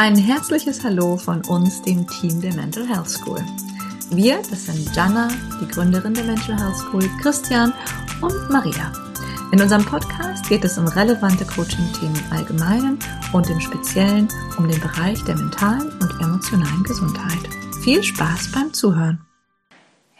Ein herzliches Hallo von uns, dem Team der Mental Health School. Wir, das sind Jana, die Gründerin der Mental Health School, Christian und Maria. In unserem Podcast geht es um relevante Coaching-Themen im Allgemeinen und im Speziellen um den Bereich der mentalen und emotionalen Gesundheit. Viel Spaß beim Zuhören!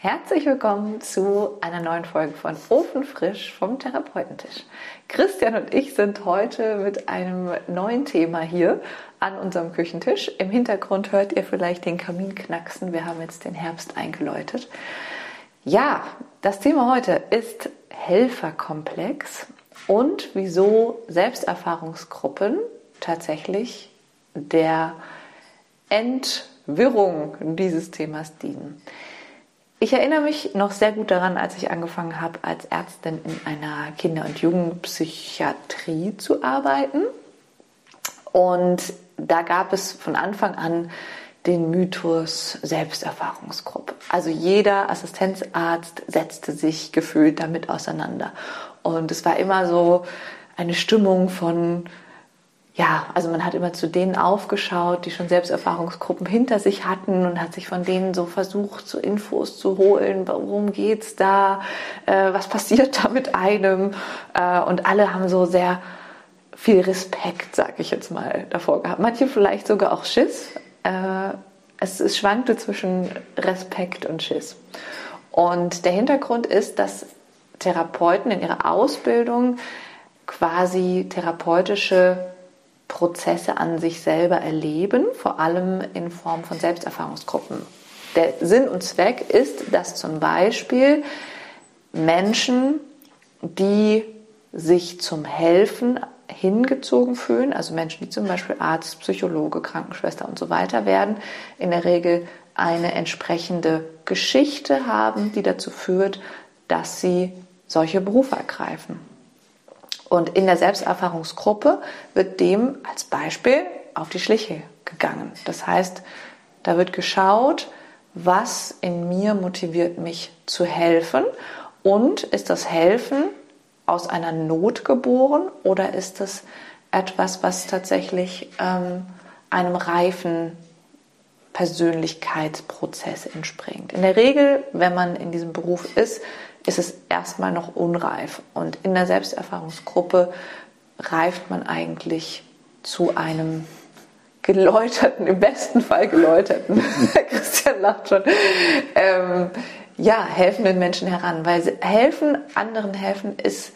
Herzlich willkommen zu einer neuen Folge von Ofenfrisch vom Therapeutentisch. Christian und ich sind heute mit einem neuen Thema hier an unserem Küchentisch. Im Hintergrund hört ihr vielleicht den Kamin knacksen. Wir haben jetzt den Herbst eingeläutet. Ja, das Thema heute ist Helferkomplex und wieso Selbsterfahrungsgruppen tatsächlich der Entwirrung dieses Themas dienen. Ich erinnere mich noch sehr gut daran, als ich angefangen habe, als Ärztin in einer Kinder- und Jugendpsychiatrie zu arbeiten. Und da gab es von Anfang an den Mythos Selbsterfahrungsgruppe. Also jeder Assistenzarzt setzte sich gefühlt damit auseinander. Und es war immer so eine Stimmung von ja, also man hat immer zu denen aufgeschaut, die schon Selbsterfahrungsgruppen hinter sich hatten und hat sich von denen so versucht, so Infos zu holen, worum geht's da, äh, was passiert da mit einem. Äh, und alle haben so sehr viel Respekt, sag ich jetzt mal, davor gehabt. Manche vielleicht sogar auch Schiss. Äh, es, es schwankte zwischen Respekt und Schiss. Und der Hintergrund ist, dass Therapeuten in ihrer Ausbildung quasi therapeutische Prozesse an sich selber erleben, vor allem in Form von Selbsterfahrungsgruppen. Der Sinn und Zweck ist, dass zum Beispiel Menschen, die sich zum Helfen hingezogen fühlen, also Menschen, die zum Beispiel Arzt, Psychologe, Krankenschwester und so weiter werden, in der Regel eine entsprechende Geschichte haben, die dazu führt, dass sie solche Berufe ergreifen. Und in der Selbsterfahrungsgruppe wird dem als Beispiel auf die Schliche gegangen. Das heißt, da wird geschaut, was in mir motiviert mich zu helfen und ist das Helfen aus einer Not geboren oder ist es etwas, was tatsächlich ähm, einem reifen Persönlichkeitsprozess entspringt. In der Regel, wenn man in diesem Beruf ist, ist es erstmal noch unreif. Und in der Selbsterfahrungsgruppe reift man eigentlich zu einem geläuterten, im besten Fall geläuterten, Christian lacht schon, ähm, ja, helfenden Menschen heran. Weil helfen, anderen helfen ist,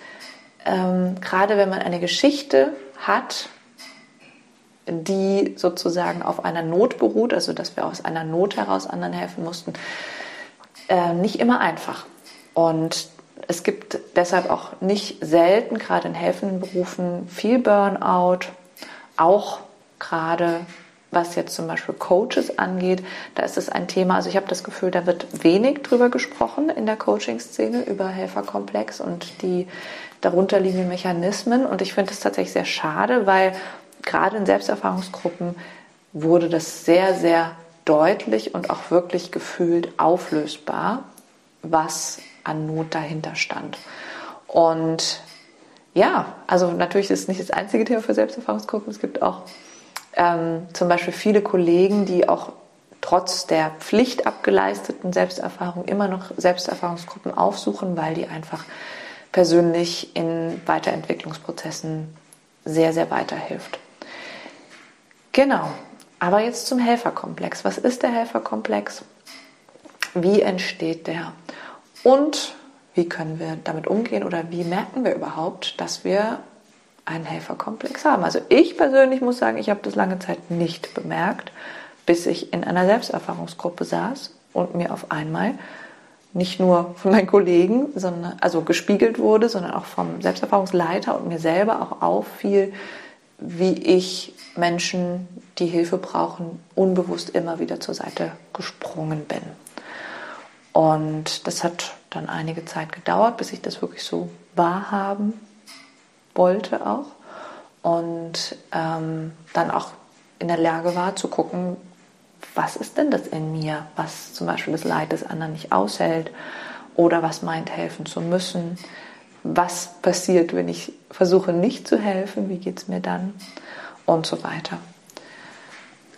ähm, gerade wenn man eine Geschichte hat, die sozusagen auf einer Not beruht, also dass wir aus einer Not heraus anderen helfen mussten, äh, nicht immer einfach. Und es gibt deshalb auch nicht selten, gerade in helfenden Berufen, viel Burnout, auch gerade was jetzt zum Beispiel Coaches angeht, da ist es ein Thema, also ich habe das Gefühl, da wird wenig drüber gesprochen in der Coaching-Szene über Helferkomplex und die darunterliegenden Mechanismen. Und ich finde es tatsächlich sehr schade, weil gerade in Selbsterfahrungsgruppen wurde das sehr, sehr deutlich und auch wirklich gefühlt auflösbar, was an Not dahinter stand. Und ja, also natürlich ist es nicht das einzige Thema für Selbsterfahrungsgruppen. Es gibt auch ähm, zum Beispiel viele Kollegen, die auch trotz der Pflicht abgeleisteten Selbsterfahrung immer noch Selbsterfahrungsgruppen aufsuchen, weil die einfach persönlich in Weiterentwicklungsprozessen sehr, sehr weiterhilft. Genau, aber jetzt zum Helferkomplex. Was ist der Helferkomplex? Wie entsteht der? Und wie können wir damit umgehen oder wie merken wir überhaupt, dass wir einen Helferkomplex haben? Also ich persönlich muss sagen, ich habe das lange Zeit nicht bemerkt, bis ich in einer Selbsterfahrungsgruppe saß und mir auf einmal nicht nur von meinen Kollegen, sondern also gespiegelt wurde, sondern auch vom Selbsterfahrungsleiter und mir selber auch auffiel, wie ich Menschen, die Hilfe brauchen, unbewusst immer wieder zur Seite gesprungen bin. Und das hat dann einige Zeit gedauert, bis ich das wirklich so wahrhaben wollte auch. Und ähm, dann auch in der Lage war zu gucken, was ist denn das in mir, was zum Beispiel das Leid des anderen nicht aushält oder was meint, helfen zu müssen. Was passiert, wenn ich versuche nicht zu helfen, wie geht es mir dann und so weiter.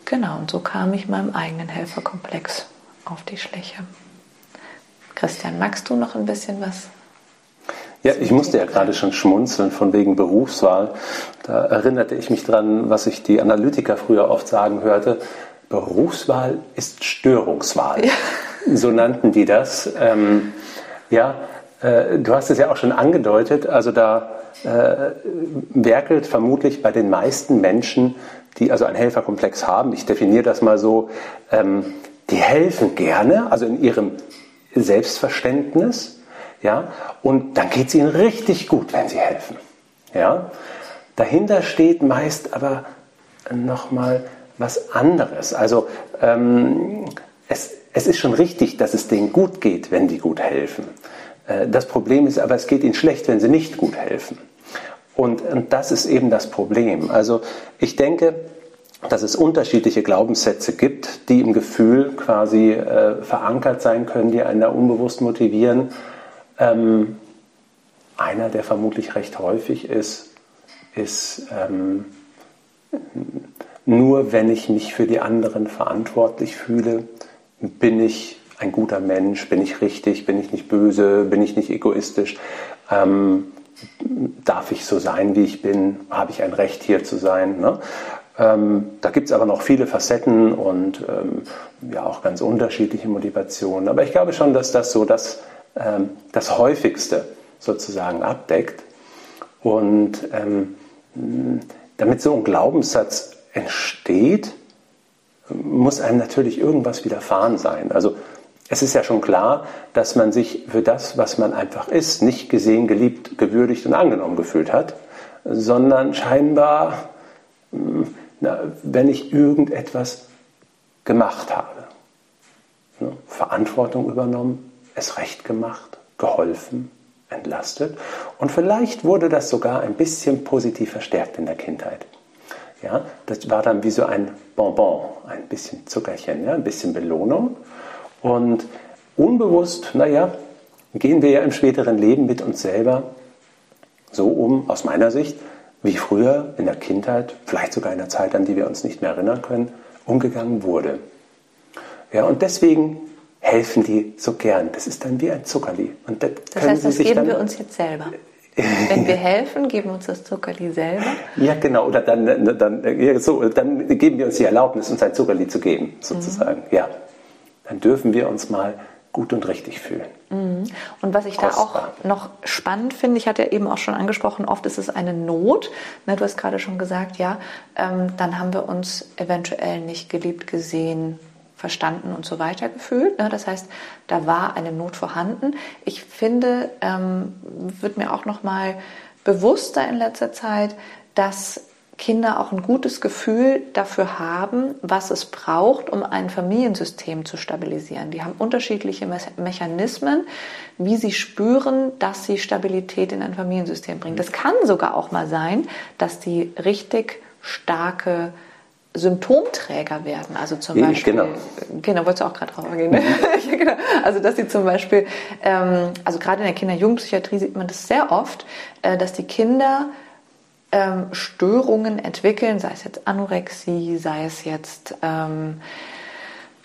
Genau, und so kam ich meinem eigenen Helferkomplex auf die Schliche. Christian, magst du noch ein bisschen was? Ja, ich musste ja gerade schon schmunzeln von wegen Berufswahl. Da erinnerte ich mich dran, was ich die Analytiker früher oft sagen hörte. Berufswahl ist Störungswahl. Ja. So nannten die das. Ähm, ja, äh, du hast es ja auch schon angedeutet. Also da äh, werkelt vermutlich bei den meisten Menschen, die also einen Helferkomplex haben, ich definiere das mal so, ähm, die helfen gerne, also in ihrem Selbstverständnis, ja, und dann geht es ihnen richtig gut, wenn sie helfen, ja. Dahinter steht meist aber nochmal was anderes. Also ähm, es, es ist schon richtig, dass es denen gut geht, wenn die gut helfen. Äh, das Problem ist aber, es geht ihnen schlecht, wenn sie nicht gut helfen. Und, und das ist eben das Problem. Also ich denke, dass es unterschiedliche Glaubenssätze gibt, die im Gefühl quasi äh, verankert sein können, die einen da unbewusst motivieren. Ähm, einer, der vermutlich recht häufig ist, ist ähm, nur wenn ich mich für die anderen verantwortlich fühle, bin ich ein guter Mensch, bin ich richtig, bin ich nicht böse, bin ich nicht egoistisch, ähm, darf ich so sein, wie ich bin, habe ich ein Recht hier zu sein. Ne? Ähm, da gibt es aber noch viele Facetten und ähm, ja auch ganz unterschiedliche Motivationen. Aber ich glaube schon, dass das so das, ähm, das häufigste sozusagen abdeckt. Und ähm, damit so ein Glaubenssatz entsteht, muss einem natürlich irgendwas widerfahren sein. Also es ist ja schon klar, dass man sich für das, was man einfach ist, nicht gesehen, geliebt, gewürdigt und angenommen gefühlt hat, sondern scheinbar, hm, na, wenn ich irgendetwas gemacht habe, ne, Verantwortung übernommen, es recht gemacht, geholfen, entlastet und vielleicht wurde das sogar ein bisschen positiv verstärkt in der Kindheit. Ja, das war dann wie so ein Bonbon, ein bisschen Zuckerchen, ja, ein bisschen Belohnung. Und unbewusst, naja, gehen wir ja im späteren Leben mit uns selber so um, aus meiner Sicht, wie früher in der Kindheit, vielleicht sogar in der Zeit, an die wir uns nicht mehr erinnern können, umgegangen wurde. Ja, und deswegen helfen die so gern. Das ist dann wie ein Zuckerli. Und das, das heißt, das geben wir uns jetzt selber. Wenn wir helfen, geben wir uns das Zuckerli selber. Ja, genau. Oder dann, dann, ja, so, dann geben wir uns die Erlaubnis, uns ein Zuckerli zu geben, sozusagen. Mhm. Ja. Dann dürfen wir uns mal gut und richtig fühlen. Mhm. Und was ich Kostbar. da auch noch spannend finde, ich hatte ja eben auch schon angesprochen, oft ist es eine Not. Ne, du hast gerade schon gesagt, ja, ähm, dann haben wir uns eventuell nicht geliebt gesehen, verstanden und so weiter gefühlt. Ne? Das heißt, da war eine Not vorhanden. Ich finde, ähm, wird mir auch noch mal bewusster in letzter Zeit, dass Kinder auch ein gutes Gefühl dafür haben, was es braucht, um ein Familiensystem zu stabilisieren. Die haben unterschiedliche Me Mechanismen, wie sie spüren, dass sie Stabilität in ein Familiensystem bringen. Das kann sogar auch mal sein, dass die richtig starke Symptomträger werden. Also zum Beispiel, genau, genau wolltest du auch gerade drauf eingehen. Ne? Mhm. ja, genau. Also dass sie zum Beispiel, ähm, also gerade in der Kinder-Jugendpsychiatrie sieht man das sehr oft, äh, dass die Kinder ähm, Störungen entwickeln, sei es jetzt Anorexie, sei es jetzt, ähm,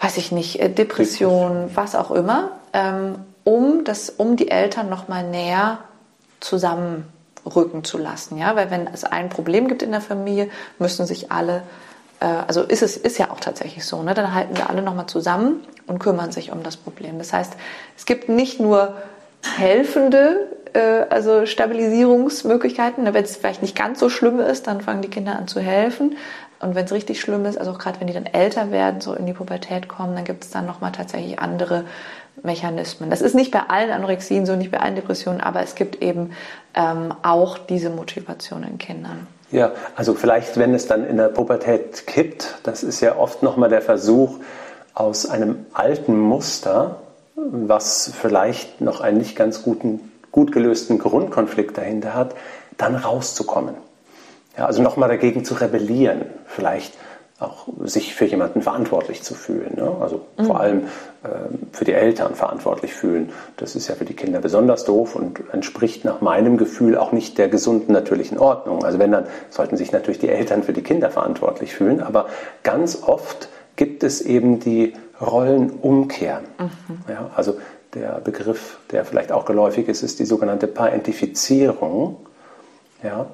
weiß ich nicht, äh, Depression, was auch immer, ähm, um das, um die Eltern noch mal näher zusammenrücken zu lassen, ja, weil wenn es ein Problem gibt in der Familie, müssen sich alle äh, also ist es ist ja auch tatsächlich so, ne? dann halten wir alle nochmal zusammen und kümmern sich um das Problem. Das heißt, es gibt nicht nur helfende, äh, also Stabilisierungsmöglichkeiten. Wenn es vielleicht nicht ganz so schlimm ist, dann fangen die Kinder an zu helfen. Und wenn es richtig schlimm ist, also auch gerade wenn die dann älter werden, so in die Pubertät kommen, dann gibt es dann nochmal tatsächlich andere Mechanismen. Das ist nicht bei allen Anorexien so, nicht bei allen Depressionen, aber es gibt eben ähm, auch diese Motivation in Kindern. Ja, also vielleicht, wenn es dann in der Pubertät kippt, das ist ja oft nochmal der Versuch, aus einem alten Muster, was vielleicht noch einen nicht ganz guten, gut gelösten Grundkonflikt dahinter hat, dann rauszukommen. Ja, also nochmal dagegen zu rebellieren, vielleicht auch sich für jemanden verantwortlich zu fühlen. Ne? Also mhm. vor allem äh, für die Eltern verantwortlich fühlen. Das ist ja für die Kinder besonders doof und entspricht nach meinem Gefühl auch nicht der gesunden natürlichen Ordnung. Also wenn dann sollten sich natürlich die Eltern für die Kinder verantwortlich fühlen, aber ganz oft gibt es eben die Rollenumkehr. Mhm. Ja, also der Begriff, der vielleicht auch geläufig ist, ist die sogenannte Parentifizierung. Ja,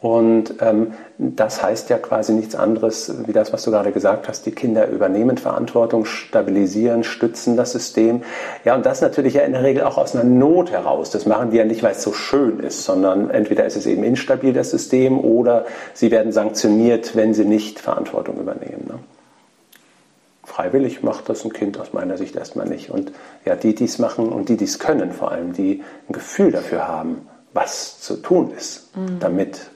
und ähm, das heißt ja quasi nichts anderes wie das, was du gerade gesagt hast. Die Kinder übernehmen Verantwortung, stabilisieren, stützen das System. Ja, und das natürlich ja in der Regel auch aus einer Not heraus. Das machen die ja nicht, weil es so schön ist, sondern entweder ist es eben instabil, das System, oder sie werden sanktioniert, wenn sie nicht Verantwortung übernehmen. Ne? Freiwillig macht das ein Kind aus meiner Sicht erstmal nicht. Und ja, die, die es machen und die, die es können vor allem, die ein Gefühl dafür haben, was zu tun ist, mhm. damit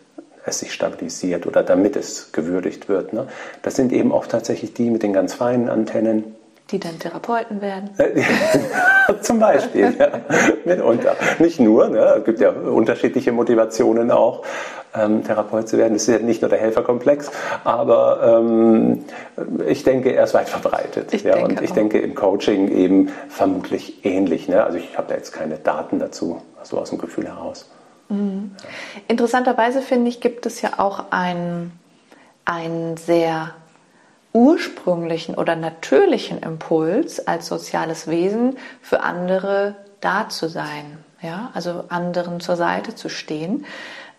es sich stabilisiert oder damit es gewürdigt wird. Ne? Das sind eben oft tatsächlich die mit den ganz feinen Antennen. Die dann Therapeuten werden. Zum Beispiel, ja, mitunter. Nicht nur, ne? es gibt ja unterschiedliche Motivationen auch, ähm, Therapeut zu werden. Das ist ja nicht nur der Helferkomplex, aber ähm, ich denke, er ist weit verbreitet. Ich ja? Und ich auch. denke im Coaching eben vermutlich ähnlich. Ne? Also ich habe da jetzt keine Daten dazu, so aus dem Gefühl heraus. Mhm. Interessanterweise finde ich, gibt es ja auch einen, einen sehr ursprünglichen oder natürlichen Impuls als soziales Wesen für andere da zu sein, ja, also anderen zur Seite zu stehen.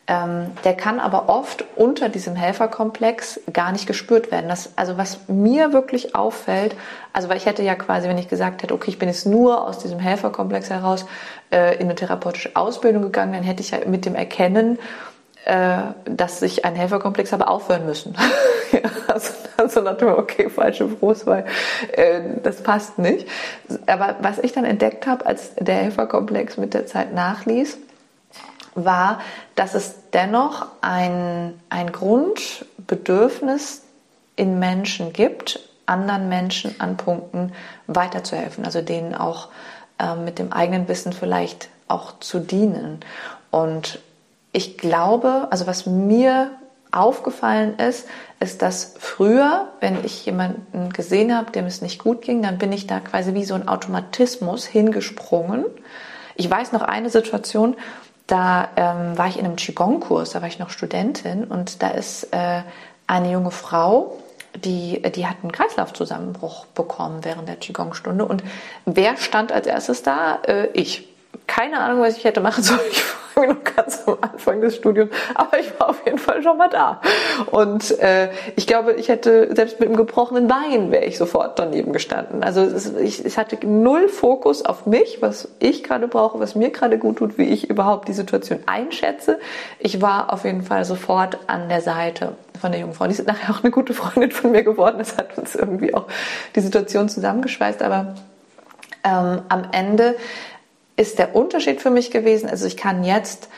Ähm, der kann aber oft unter diesem Helferkomplex gar nicht gespürt werden. Das, also was mir wirklich auffällt, also weil ich hätte ja quasi, wenn ich gesagt hätte, okay, ich bin jetzt nur aus diesem Helferkomplex heraus äh, in eine therapeutische Ausbildung gegangen, dann hätte ich ja mit dem Erkennen, äh, dass ich einen Helferkomplex habe aufhören müssen. also dann so nach dem, okay, falsche Brust, weil äh, das passt nicht. Aber was ich dann entdeckt habe, als der Helferkomplex mit der Zeit nachließ, war, dass es dennoch ein, ein Grundbedürfnis in Menschen gibt, anderen Menschen an Punkten weiterzuhelfen, also denen auch äh, mit dem eigenen Wissen vielleicht auch zu dienen. Und ich glaube, also was mir aufgefallen ist, ist, dass früher, wenn ich jemanden gesehen habe, dem es nicht gut ging, dann bin ich da quasi wie so ein Automatismus hingesprungen. Ich weiß noch eine Situation, da ähm, war ich in einem Qigong-Kurs, da war ich noch Studentin und da ist äh, eine junge Frau, die, die hat einen Kreislaufzusammenbruch bekommen während der Qigong-Stunde. Und wer stand als erstes da? Äh, ich. Keine Ahnung, was ich hätte machen sollen. Ich war noch ganz am Anfang des Studiums, aber ich war auf jeden Fall schon mal da. Und äh, ich glaube, ich hätte selbst mit einem gebrochenen Bein wäre ich sofort daneben gestanden. Also es, ich, ich hatte null Fokus auf mich, was ich gerade brauche, was mir gerade gut tut, wie ich überhaupt die Situation einschätze. Ich war auf jeden Fall sofort an der Seite von der jungen Frau. Die ist nachher auch eine gute Freundin von mir geworden. Das hat uns irgendwie auch die Situation zusammengeschweißt. Aber ähm, am Ende ist der Unterschied für mich gewesen, also ich kann jetzt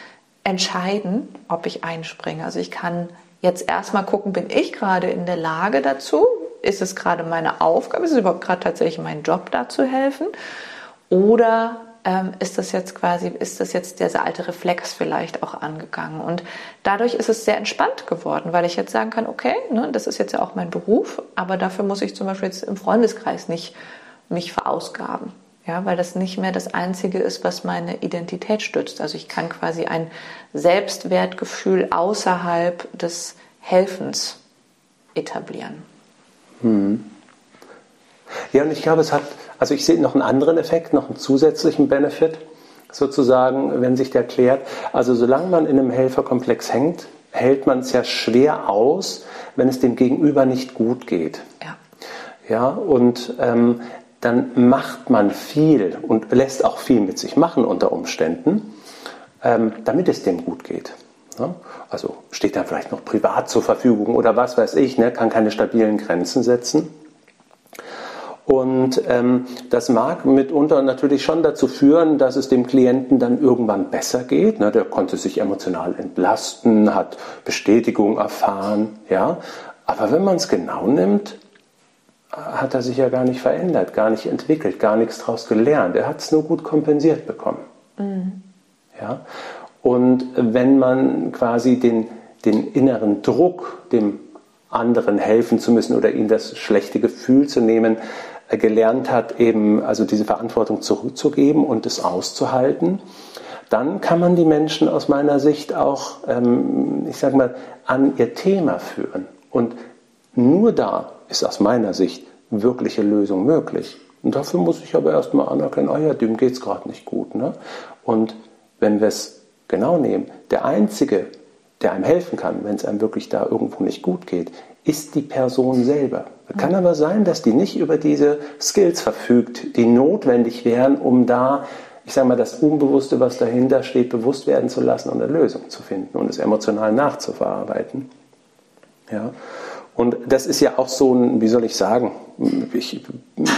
entscheiden, ob ich einspringe. Also ich kann jetzt erstmal gucken, bin ich gerade in der Lage dazu? Ist es gerade meine Aufgabe? Ist es überhaupt gerade tatsächlich mein Job, da zu helfen? Oder ähm, ist das jetzt quasi, ist das jetzt dieser alte Reflex vielleicht auch angegangen? Und dadurch ist es sehr entspannt geworden, weil ich jetzt sagen kann, okay, ne, das ist jetzt ja auch mein Beruf, aber dafür muss ich zum Beispiel jetzt im Freundeskreis nicht mich verausgaben. Ja, weil das nicht mehr das Einzige ist, was meine Identität stützt. Also ich kann quasi ein Selbstwertgefühl außerhalb des Helfens etablieren. Hm. Ja, und ich glaube, es hat, also ich sehe noch einen anderen Effekt, noch einen zusätzlichen Benefit, sozusagen, wenn sich der klärt. Also solange man in einem Helferkomplex hängt, hält man es ja schwer aus, wenn es dem Gegenüber nicht gut geht. Ja. Ja, und ähm, dann macht man viel und lässt auch viel mit sich machen unter Umständen, ähm, damit es dem gut geht. Also steht dann vielleicht noch privat zur Verfügung oder was weiß ich, ne? kann keine stabilen Grenzen setzen. Und ähm, das mag mitunter natürlich schon dazu führen, dass es dem Klienten dann irgendwann besser geht. Ne? Der konnte sich emotional entlasten, hat Bestätigung erfahren. Ja? Aber wenn man es genau nimmt, hat er sich ja gar nicht verändert, gar nicht entwickelt, gar nichts daraus gelernt. Er hat es nur gut kompensiert bekommen. Mhm. Ja? Und wenn man quasi den, den inneren Druck, dem anderen helfen zu müssen oder ihnen das schlechte Gefühl zu nehmen, äh, gelernt hat, eben also diese Verantwortung zurückzugeben und es auszuhalten, dann kann man die Menschen aus meiner Sicht auch, ähm, ich sage mal, an ihr Thema führen. Und nur da ist aus meiner Sicht wirkliche Lösung möglich. Und dafür muss ich aber erstmal anerkennen, oh ja, dem geht es gerade nicht gut. Ne? Und wenn wir es genau nehmen, der Einzige, der einem helfen kann, wenn es einem wirklich da irgendwo nicht gut geht, ist die Person selber. Es kann aber sein, dass die nicht über diese Skills verfügt, die notwendig wären, um da, ich sage mal, das Unbewusste, was dahinter steht, bewusst werden zu lassen und eine Lösung zu finden und es emotional nachzuverarbeiten. Ja. Und das ist ja auch so ein, wie soll ich sagen, ich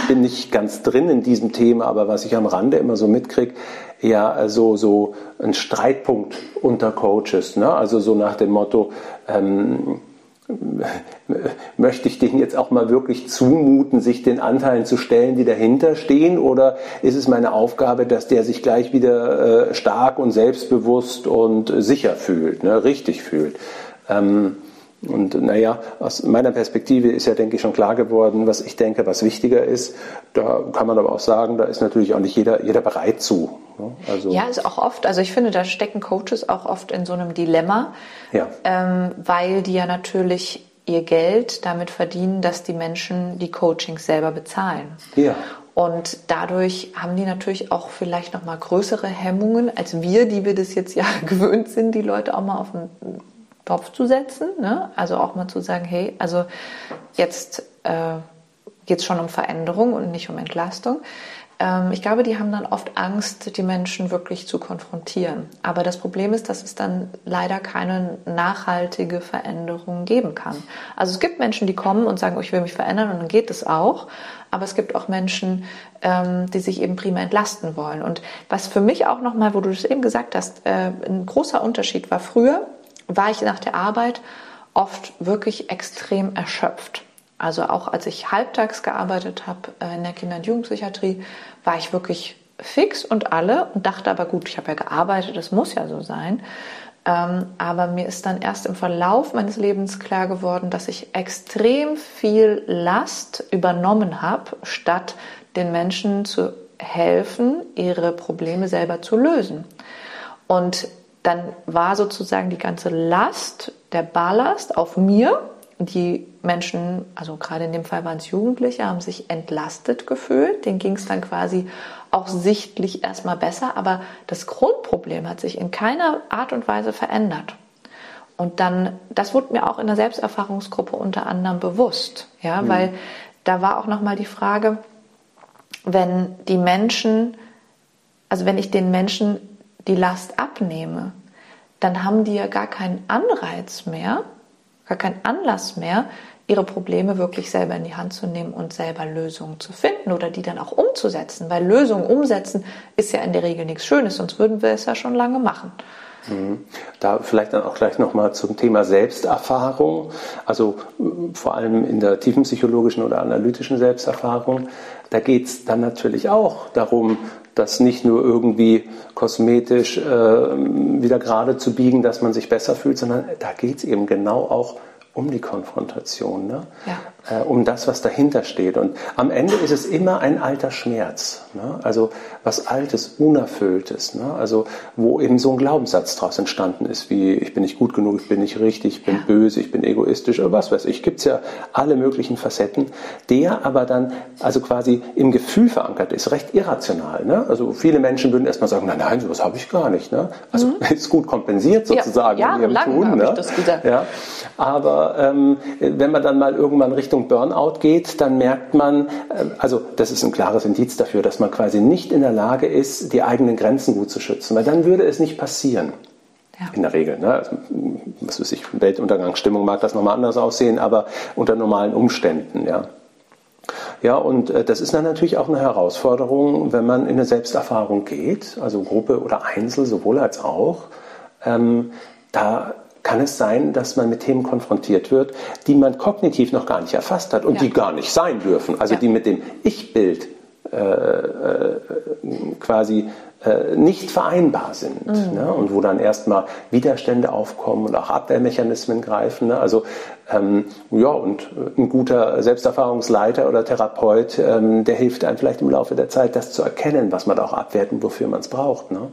bin nicht ganz drin in diesem Thema, aber was ich am Rande immer so mitkriege, ja, also so ein Streitpunkt unter Coaches, ne? also so nach dem Motto, ähm, möchte ich denen jetzt auch mal wirklich zumuten, sich den Anteilen zu stellen, die dahinter stehen? Oder ist es meine Aufgabe, dass der sich gleich wieder äh, stark und selbstbewusst und sicher fühlt, ne? richtig fühlt? Ähm, und naja, aus meiner Perspektive ist ja, denke ich, schon klar geworden, was ich denke, was wichtiger ist. Da kann man aber auch sagen, da ist natürlich auch nicht jeder, jeder bereit zu. Ne? Also ja, ist auch oft, also ich finde, da stecken Coaches auch oft in so einem Dilemma, ja. ähm, weil die ja natürlich ihr Geld damit verdienen, dass die Menschen die Coachings selber bezahlen. Ja. Und dadurch haben die natürlich auch vielleicht noch mal größere Hemmungen als wir, die wir das jetzt ja gewöhnt sind, die Leute auch mal auf den Topf zu setzen. Ne? Also auch mal zu sagen, hey, also jetzt äh, geht es schon um Veränderung und nicht um Entlastung. Ähm, ich glaube, die haben dann oft Angst, die Menschen wirklich zu konfrontieren. Aber das Problem ist, dass es dann leider keine nachhaltige Veränderung geben kann. Also es gibt Menschen, die kommen und sagen, oh, ich will mich verändern und dann geht es auch. Aber es gibt auch Menschen, ähm, die sich eben prima entlasten wollen. Und was für mich auch nochmal, wo du das eben gesagt hast, äh, ein großer Unterschied war früher, war ich nach der Arbeit oft wirklich extrem erschöpft. Also auch als ich halbtags gearbeitet habe äh, in der Kinder- und Jugendpsychiatrie, war ich wirklich fix und alle und dachte aber gut, ich habe ja gearbeitet, das muss ja so sein. Ähm, aber mir ist dann erst im Verlauf meines Lebens klar geworden, dass ich extrem viel Last übernommen habe, statt den Menschen zu helfen, ihre Probleme selber zu lösen. Und dann war sozusagen die ganze Last, der Ballast auf mir. Die Menschen, also gerade in dem Fall waren es Jugendliche, haben sich entlastet gefühlt. Denen ging es dann quasi auch sichtlich erstmal besser. Aber das Grundproblem hat sich in keiner Art und Weise verändert. Und dann, das wurde mir auch in der Selbsterfahrungsgruppe unter anderem bewusst, ja, mhm. weil da war auch nochmal die Frage, wenn die Menschen, also wenn ich den Menschen die Last abnehme, dann haben die ja gar keinen Anreiz mehr, gar keinen Anlass mehr, ihre Probleme wirklich selber in die Hand zu nehmen und selber Lösungen zu finden oder die dann auch umzusetzen. Weil Lösungen umsetzen ist ja in der Regel nichts Schönes, sonst würden wir es ja schon lange machen. Mhm. Da vielleicht dann auch gleich nochmal zum Thema Selbsterfahrung, also vor allem in der tiefenpsychologischen oder analytischen Selbsterfahrung. Da geht es dann natürlich auch darum, das nicht nur irgendwie kosmetisch äh, wieder gerade zu biegen, dass man sich besser fühlt, sondern da geht es eben genau auch um die Konfrontation, ne? ja. Äh, um das, was dahinter steht. Und am Ende ist es immer ein alter Schmerz, ne? also was Altes, Unerfülltes, ne? also wo eben so ein Glaubenssatz daraus entstanden ist, wie ich bin nicht gut genug, ich bin nicht richtig, ich bin ja. böse, ich bin egoistisch oder was weiß ich. Gibt es ja alle möglichen Facetten, der aber dann also quasi im Gefühl verankert ist, recht irrational. Ne? Also viele Menschen würden erstmal sagen, nein, nein, sowas habe ich gar nicht. Ne? Also mhm. ist gut kompensiert sozusagen ja, in ihrem Tun. Ne? Ja, aber ähm, wenn man dann mal irgendwann Richtung Burnout geht, dann merkt man, äh, also das ist ein klares Indiz dafür, dass man quasi nicht in der Lage ist, die eigenen Grenzen gut zu schützen, weil dann würde es nicht passieren. Ja. In der Regel. Ne? Also, was weiß ich, Weltuntergangsstimmung mag das nochmal anders aussehen, aber unter normalen Umständen, ja. Ja, und äh, das ist dann natürlich auch eine Herausforderung, wenn man in eine Selbsterfahrung geht, also Gruppe oder Einzel, sowohl als auch. Ähm, da kann es sein, dass man mit Themen konfrontiert wird, die man kognitiv noch gar nicht erfasst hat und ja. die gar nicht sein dürfen. Also ja. die mit dem Ich-Bild äh, äh, quasi äh, nicht vereinbar sind mhm. ne? und wo dann erstmal Widerstände aufkommen und auch Abwehrmechanismen greifen. Ne? Also ähm, ja, und äh, ein guter Selbsterfahrungsleiter oder Therapeut, ähm, der hilft einem vielleicht im Laufe der Zeit, das zu erkennen, was man da auch abwerten, und wofür man es braucht. Ne?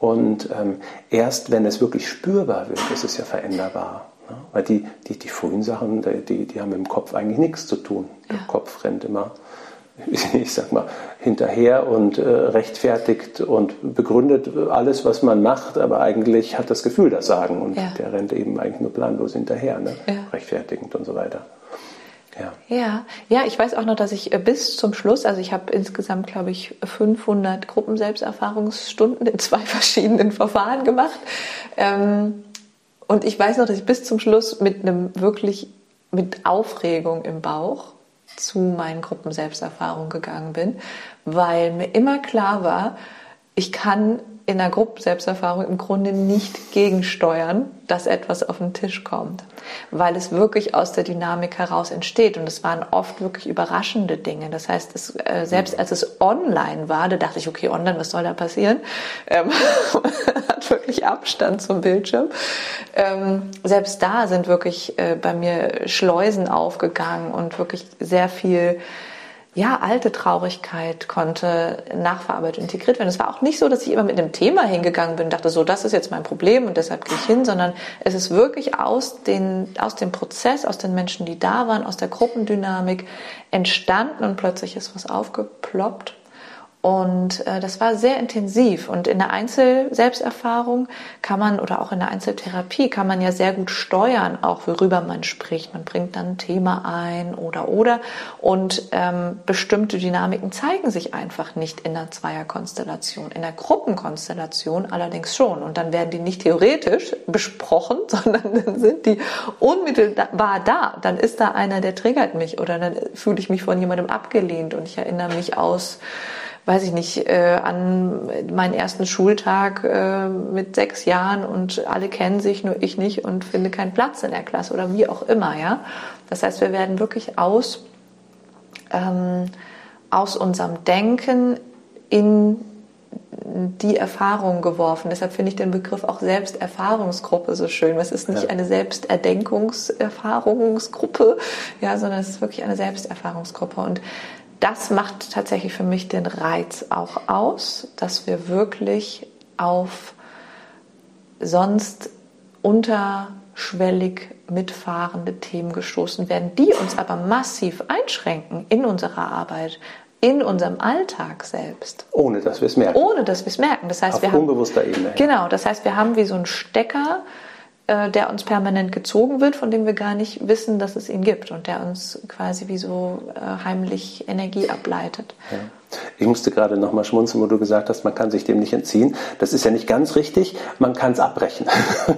Und ähm, erst wenn es wirklich spürbar wird, ist es ja veränderbar. Ne? Weil die, die, die frühen Sachen, die, die haben mit dem Kopf eigentlich nichts zu tun. Der ja. Kopf rennt immer ich sag mal, hinterher und äh, rechtfertigt und begründet alles, was man macht, aber eigentlich hat das Gefühl das Sagen und ja. der rennt eben eigentlich nur planlos hinterher, ne? Ja. rechtfertigend und so weiter. Ja. ja, ja, ich weiß auch noch, dass ich äh, bis zum Schluss, also ich habe insgesamt, glaube ich, 500 Gruppenselbsterfahrungsstunden in zwei verschiedenen Verfahren gemacht. Ähm, und ich weiß noch, dass ich bis zum Schluss mit einem wirklich mit Aufregung im Bauch zu meinen Gruppenselbsterfahrungen gegangen bin, weil mir immer klar war, ich kann in der Gruppenselbsterfahrung im Grunde nicht gegensteuern, dass etwas auf den Tisch kommt, weil es wirklich aus der Dynamik heraus entsteht und es waren oft wirklich überraschende Dinge. Das heißt, es, äh, selbst als es online war, da dachte ich, okay, online, was soll da passieren? Ähm, hat wirklich Abstand zum Bildschirm. Ähm, selbst da sind wirklich äh, bei mir Schleusen aufgegangen und wirklich sehr viel ja, alte Traurigkeit konnte nachverarbeitet integriert werden. Es war auch nicht so, dass ich immer mit einem Thema hingegangen bin und dachte, so, das ist jetzt mein Problem und deshalb gehe ich hin, sondern es ist wirklich aus, den, aus dem Prozess, aus den Menschen, die da waren, aus der Gruppendynamik entstanden und plötzlich ist was aufgeploppt und äh, das war sehr intensiv. Und in der Einzelselbsterfahrung kann man oder auch in der Einzeltherapie kann man ja sehr gut steuern, auch worüber man spricht. Man bringt dann ein Thema ein oder oder. Und ähm, bestimmte Dynamiken zeigen sich einfach nicht in der Zweierkonstellation. In der Gruppenkonstellation allerdings schon. Und dann werden die nicht theoretisch besprochen, sondern dann sind die unmittelbar da. Dann ist da einer, der triggert mich oder dann fühle ich mich von jemandem abgelehnt und ich erinnere mich aus weiß ich nicht, äh, an meinen ersten Schultag äh, mit sechs Jahren und alle kennen sich, nur ich nicht und finde keinen Platz in der Klasse oder wie auch immer, ja. Das heißt, wir werden wirklich aus, ähm, aus unserem Denken in die Erfahrung geworfen. Deshalb finde ich den Begriff auch Selbsterfahrungsgruppe so schön. Es ist nicht ja. eine Selbsterdenkungserfahrungsgruppe, ja, sondern es ist wirklich eine Selbsterfahrungsgruppe. Und das macht tatsächlich für mich den Reiz auch aus, dass wir wirklich auf sonst unterschwellig mitfahrende Themen gestoßen werden, die uns aber massiv einschränken in unserer Arbeit, in unserem Alltag selbst. Ohne dass wir es merken. Ohne dass wir es merken. Das heißt, Auf wir haben unbewusster Ebene. Genau, das heißt, wir haben wie so einen Stecker, äh, der uns permanent gezogen wird, von dem wir gar nicht wissen, dass es ihn gibt und der uns quasi wie so äh, heimlich Energie ableitet. Ja. Ich musste gerade noch mal schmunzeln, wo du gesagt hast, man kann sich dem nicht entziehen. Das ist ja nicht ganz richtig. Man kann es abbrechen.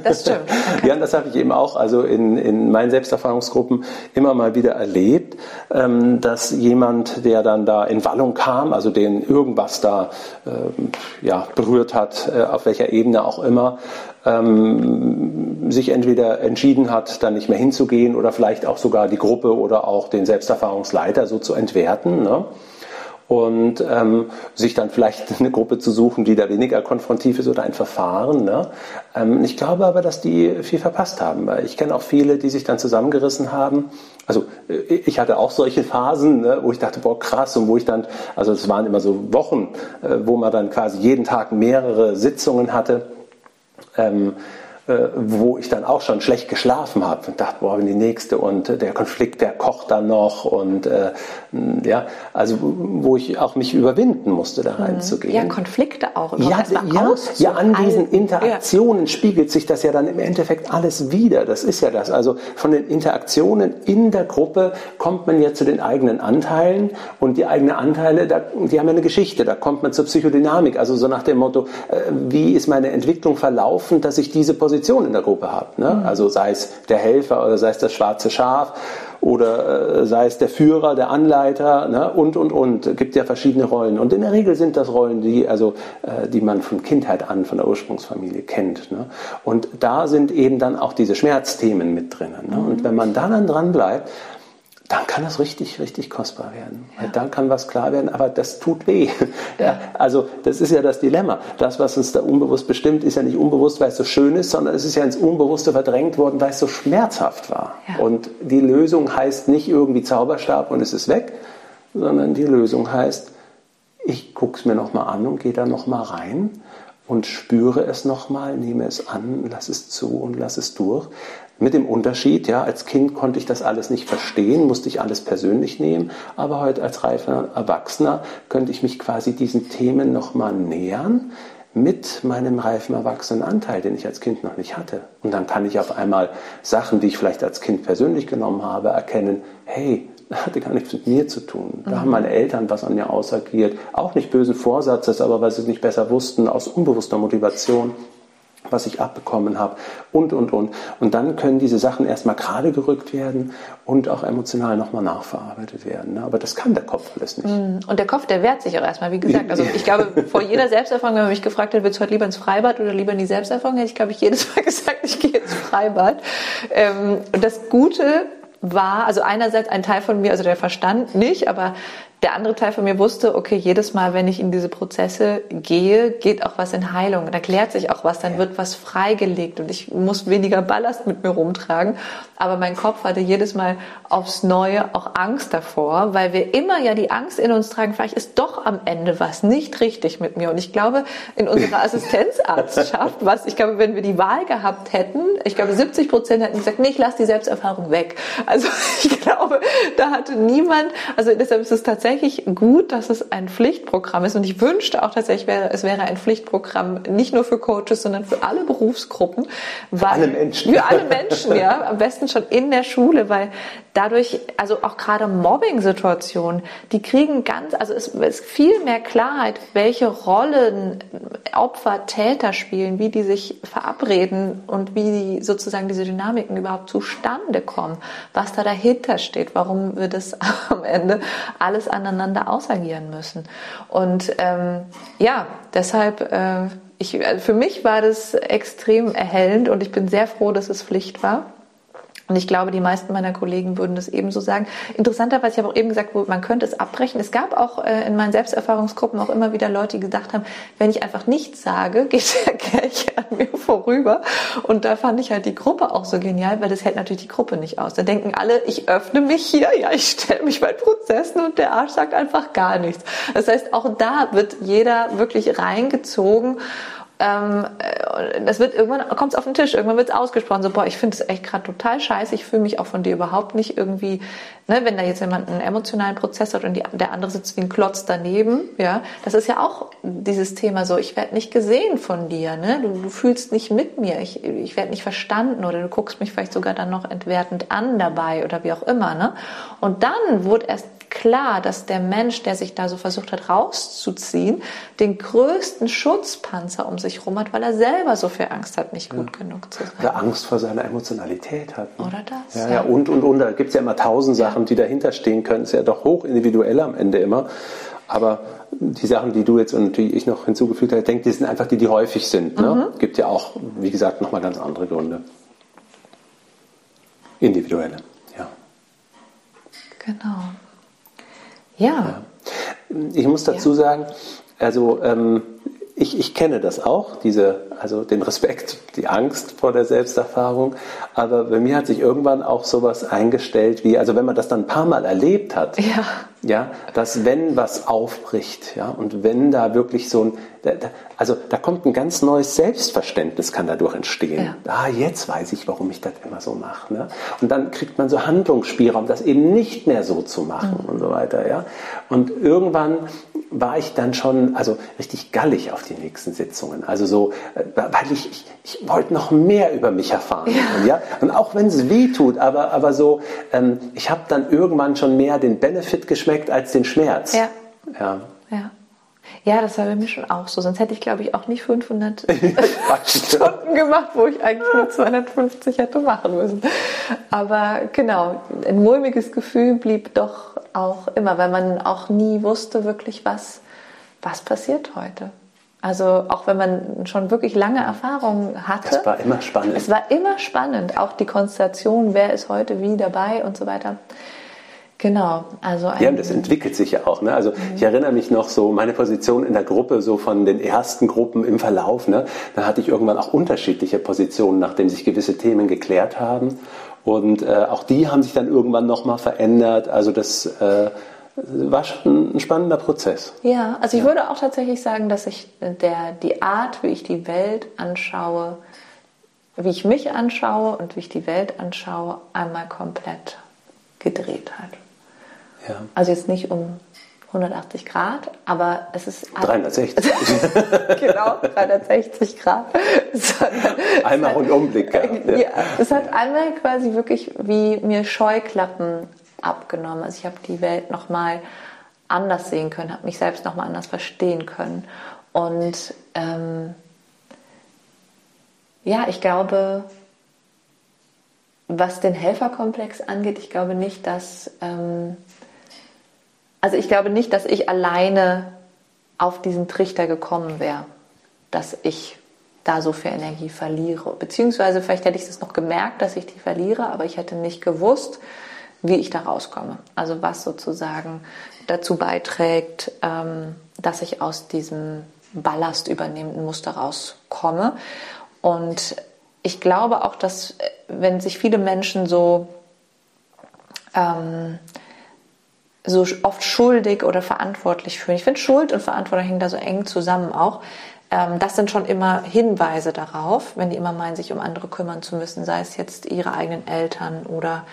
Das stimmt. ja, das habe ich eben auch also in, in meinen Selbsterfahrungsgruppen immer mal wieder erlebt, ähm, dass jemand, der dann da in Wallung kam, also den irgendwas da ähm, ja, berührt hat, äh, auf welcher Ebene auch immer, ähm, sich entweder entschieden hat, dann nicht mehr hinzugehen oder vielleicht auch sogar die Gruppe oder auch den Selbsterfahrungsleiter so zu entwerten. Ne? Und ähm, sich dann vielleicht eine Gruppe zu suchen, die da weniger konfrontiv ist oder ein Verfahren. Ne? Ähm, ich glaube aber, dass die viel verpasst haben, weil ich kenne auch viele, die sich dann zusammengerissen haben. Also äh, ich hatte auch solche Phasen, ne, wo ich dachte, boah krass, und wo ich dann, also es waren immer so Wochen, äh, wo man dann quasi jeden Tag mehrere Sitzungen hatte ähm, äh, wo ich dann auch schon schlecht geschlafen habe und dachte, boah, die nächste und äh, der Konflikt, der kocht dann noch und äh, ja, also wo ich auch mich überwinden musste, da mhm. reinzugehen. Ja, Konflikte auch. Ja, ja, ja, an diesen Interaktionen ja. spiegelt sich das ja dann im Endeffekt alles wieder. Das ist ja das. Also von den Interaktionen in der Gruppe kommt man ja zu den eigenen Anteilen und die eigenen Anteile, da, die haben ja eine Geschichte. Da kommt man zur Psychodynamik. Also so nach dem Motto, äh, wie ist meine Entwicklung verlaufen, dass ich diese Position Position in der Gruppe habe. Ne? Mhm. Also sei es der Helfer oder sei es das schwarze Schaf oder äh, sei es der Führer, der Anleiter ne? und, und, und. Es gibt ja verschiedene Rollen. Und in der Regel sind das Rollen, die, also, äh, die man von Kindheit an, von der Ursprungsfamilie kennt. Ne? Und da sind eben dann auch diese Schmerzthemen mit drin. Ne? Und wenn man da dann dran bleibt, dann kann das richtig, richtig kostbar werden. Ja. Dann kann was klar werden, aber das tut weh. Ja. Also das ist ja das Dilemma. Das, was uns da unbewusst bestimmt, ist ja nicht unbewusst, weil es so schön ist, sondern es ist ja ins Unbewusste verdrängt worden, weil es so schmerzhaft war. Ja. Und die Lösung heißt nicht irgendwie Zauberstab und es ist weg, sondern die Lösung heißt, ich gucke es mir nochmal an und gehe da nochmal rein und spüre es nochmal, nehme es an, lass es zu und lass es durch. Mit dem Unterschied, ja, als Kind konnte ich das alles nicht verstehen, musste ich alles persönlich nehmen, aber heute als reifer Erwachsener könnte ich mich quasi diesen Themen nochmal nähern mit meinem reifen Erwachsenenanteil, den ich als Kind noch nicht hatte. Und dann kann ich auf einmal Sachen, die ich vielleicht als Kind persönlich genommen habe, erkennen, hey, hatte gar nichts mit mir zu tun. Da mhm. haben meine Eltern was an mir ausagiert. Auch nicht bösen Vorsatzes, aber weil sie es nicht besser wussten, aus unbewusster Motivation was ich abbekommen habe und, und, und. Und dann können diese Sachen erstmal gerade gerückt werden und auch emotional nochmal nachverarbeitet werden. Ne? Aber das kann der Kopf alles nicht. Mm. Und der Kopf, der wehrt sich auch erstmal, wie gesagt. Also ich glaube, vor jeder Selbsterfahrung, wenn man mich gefragt hat, willst du heute lieber ins Freibad oder lieber in die Selbsterfahrung, hätte ich, glaube ich, jedes Mal gesagt, ich gehe ins Freibad. Ähm, und das Gute war, also einerseits ein Teil von mir, also der Verstand nicht, aber der andere Teil von mir wusste, okay, jedes Mal, wenn ich in diese Prozesse gehe, geht auch was in Heilung. Da klärt sich auch was, dann wird was freigelegt und ich muss weniger Ballast mit mir rumtragen. Aber mein Kopf hatte jedes Mal aufs Neue auch Angst davor, weil wir immer ja die Angst in uns tragen, vielleicht ist doch am Ende was nicht richtig mit mir. Und ich glaube, in unserer Assistenzarztschaft, was, ich glaube, wenn wir die Wahl gehabt hätten, ich glaube, 70 Prozent hätten gesagt, nee, ich lasse die Selbsterfahrung weg. Also ich glaube, da hatte niemand, also deshalb ist es tatsächlich tatsächlich gut, dass es ein Pflichtprogramm ist. Und ich wünschte auch tatsächlich, es wäre ein Pflichtprogramm nicht nur für Coaches, sondern für alle Berufsgruppen. Weil, für alle Menschen. Für alle Menschen, ja. Am besten schon in der Schule, weil dadurch, also auch gerade Mobbing-Situationen, die kriegen ganz, also es ist viel mehr Klarheit, welche Rollen Opfer, Täter spielen, wie die sich verabreden und wie die, sozusagen diese Dynamiken überhaupt zustande kommen, was da dahinter steht, warum wir das am Ende alles aneinander ausagieren müssen. Und ähm, ja, deshalb, äh, ich, für mich war das extrem erhellend und ich bin sehr froh, dass es Pflicht war. Und ich glaube, die meisten meiner Kollegen würden das ebenso sagen. Interessanterweise, ich habe auch eben gesagt, man könnte es abbrechen. Es gab auch äh, in meinen Selbsterfahrungsgruppen auch immer wieder Leute, die gedacht haben, wenn ich einfach nichts sage, geht der Kelch an mir vorüber. Und da fand ich halt die Gruppe auch so genial, weil das hält natürlich die Gruppe nicht aus. Da denken alle, ich öffne mich hier, ja, ich stelle mich bei Prozessen und der Arsch sagt einfach gar nichts. Das heißt, auch da wird jeder wirklich reingezogen ähm, äh, das wird irgendwann kommt es auf den Tisch, irgendwann wird es ausgesprochen, so boah, ich finde es echt gerade total scheiße, ich fühle mich auch von dir überhaupt nicht irgendwie, ne, wenn da jetzt jemand einen emotionalen Prozess hat und die, der andere sitzt wie ein Klotz daneben, ja, das ist ja auch dieses Thema so, ich werde nicht gesehen von dir, ne, du, du fühlst nicht mit mir, ich, ich werde nicht verstanden oder du guckst mich vielleicht sogar dann noch entwertend an dabei oder wie auch immer, ne, und dann wurde erst klar, dass der Mensch, der sich da so versucht hat rauszuziehen, den größten Schutzpanzer um sich rum hat, weil er selber so viel Angst hat, nicht gut ja. genug zu sein. Oder Angst vor seiner Emotionalität hat. Ne? Oder das. Ja, ja, und, und, und. Da gibt es ja immer tausend Sachen, die dahinter stehen können. Ist ja doch hoch individuell am Ende immer. Aber die Sachen, die du jetzt und die ich noch hinzugefügt habe, ich denke, die sind einfach die, die häufig sind. Ne? Mhm. Gibt ja auch, wie gesagt, nochmal ganz andere Gründe. Individuelle, ja. Genau. Ja. Ich muss dazu ja. sagen, also ähm, ich, ich kenne das auch, diese, also den Respekt, die Angst vor der Selbsterfahrung. Aber bei mir hat sich irgendwann auch sowas eingestellt wie, also wenn man das dann ein paar Mal erlebt hat, ja, ja dass wenn was aufbricht, ja, und wenn da wirklich so ein, also da kommt ein ganz neues Selbstverständnis kann dadurch entstehen. Ja. Ah, jetzt weiß ich, warum ich das immer so mache. Ne? Und dann kriegt man so Handlungsspielraum, das eben nicht mehr so zu machen mhm. und so weiter, ja. Und irgendwann war ich dann schon also richtig gallig auf die nächsten Sitzungen. Also so, äh, weil ich, ich, ich wollte noch mehr über mich erfahren. Ja. Und, ja? und auch wenn es weh tut, aber, aber so, ähm, ich habe dann irgendwann schon mehr den Benefit geschmeckt als den Schmerz. Ja. Ja. ja. Ja, das war bei mir schon auch so. Sonst hätte ich, glaube ich, auch nicht 500 Stunden gemacht, wo ich eigentlich nur 250 hätte machen müssen. Aber genau, ein mulmiges Gefühl blieb doch auch immer, weil man auch nie wusste wirklich, was, was passiert heute. Also auch wenn man schon wirklich lange Erfahrungen hatte. Es war immer spannend. Es war immer spannend. Auch die Konstellation, wer ist heute wie dabei und so weiter. Genau, also ein ja, das entwickelt sich ja auch. Ne? Also mhm. ich erinnere mich noch so meine Position in der Gruppe, so von den ersten Gruppen im Verlauf. Ne? Da hatte ich irgendwann auch unterschiedliche Positionen, nachdem sich gewisse Themen geklärt haben. Und äh, auch die haben sich dann irgendwann nochmal verändert. Also das äh, war schon ein spannender Prozess. Ja, also ich ja. würde auch tatsächlich sagen, dass ich der, die Art, wie ich die Welt anschaue, wie ich mich anschaue und wie ich die Welt anschaue, einmal komplett gedreht hat. Ja. Also jetzt nicht um 180 Grad, aber es ist 360. genau, 360 Grad. einmal Rundumblick gehabt. Ja. ja, es hat einmal quasi wirklich wie mir Scheuklappen abgenommen. Also ich habe die Welt noch mal anders sehen können, habe mich selbst noch mal anders verstehen können. Und ähm, ja, ich glaube, was den Helferkomplex angeht, ich glaube nicht, dass ähm, also ich glaube nicht, dass ich alleine auf diesen Trichter gekommen wäre, dass ich da so viel Energie verliere. Beziehungsweise vielleicht hätte ich es noch gemerkt, dass ich die verliere, aber ich hätte nicht gewusst, wie ich da rauskomme. Also was sozusagen dazu beiträgt, ähm, dass ich aus diesem Ballast übernehmenden Muster rauskomme. Und ich glaube auch, dass wenn sich viele Menschen so ähm, so oft schuldig oder verantwortlich fühlen. Ich finde, Schuld und Verantwortung hängen da so eng zusammen auch. Ähm, das sind schon immer Hinweise darauf, wenn die immer meinen, sich um andere kümmern zu müssen, sei es jetzt ihre eigenen Eltern oder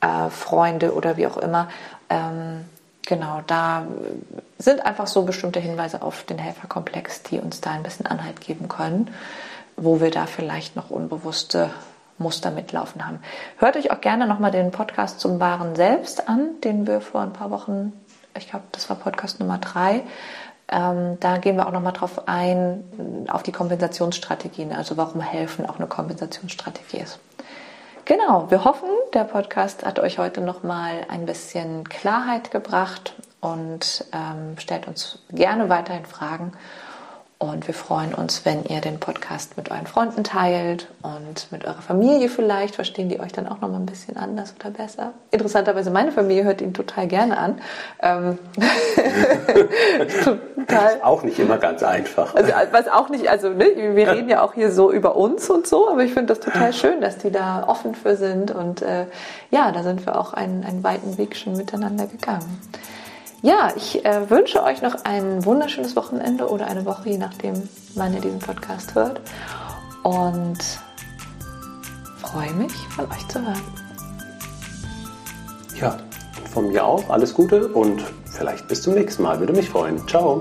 äh, Freunde oder wie auch immer. Ähm, genau, da sind einfach so bestimmte Hinweise auf den Helferkomplex, die uns da ein bisschen Anhalt geben können, wo wir da vielleicht noch unbewusste Muster mitlaufen haben. Hört euch auch gerne nochmal den Podcast zum Wahren Selbst an, den wir vor ein paar Wochen, ich glaube, das war Podcast Nummer drei. Ähm, da gehen wir auch nochmal drauf ein, auf die Kompensationsstrategien, also warum helfen auch eine Kompensationsstrategie ist. Genau, wir hoffen, der Podcast hat euch heute nochmal ein bisschen Klarheit gebracht und ähm, stellt uns gerne weiterhin Fragen. Und wir freuen uns, wenn ihr den Podcast mit euren Freunden teilt und mit eurer Familie vielleicht. Verstehen die euch dann auch noch mal ein bisschen anders oder besser? Interessanterweise, meine Familie hört ihn total gerne an. Ähm total. Ist auch nicht immer ganz einfach. Also, was auch nicht, also ne, wir reden ja auch hier so über uns und so, aber ich finde das total schön, dass die da offen für sind. Und äh, ja, da sind wir auch einen, einen weiten Weg schon miteinander gegangen. Ja, ich äh, wünsche euch noch ein wunderschönes Wochenende oder eine Woche, je nachdem, wann ihr diesen Podcast hört. Und freue mich, von euch zu hören. Ja, von mir auch alles Gute und vielleicht bis zum nächsten Mal. Würde mich freuen. Ciao.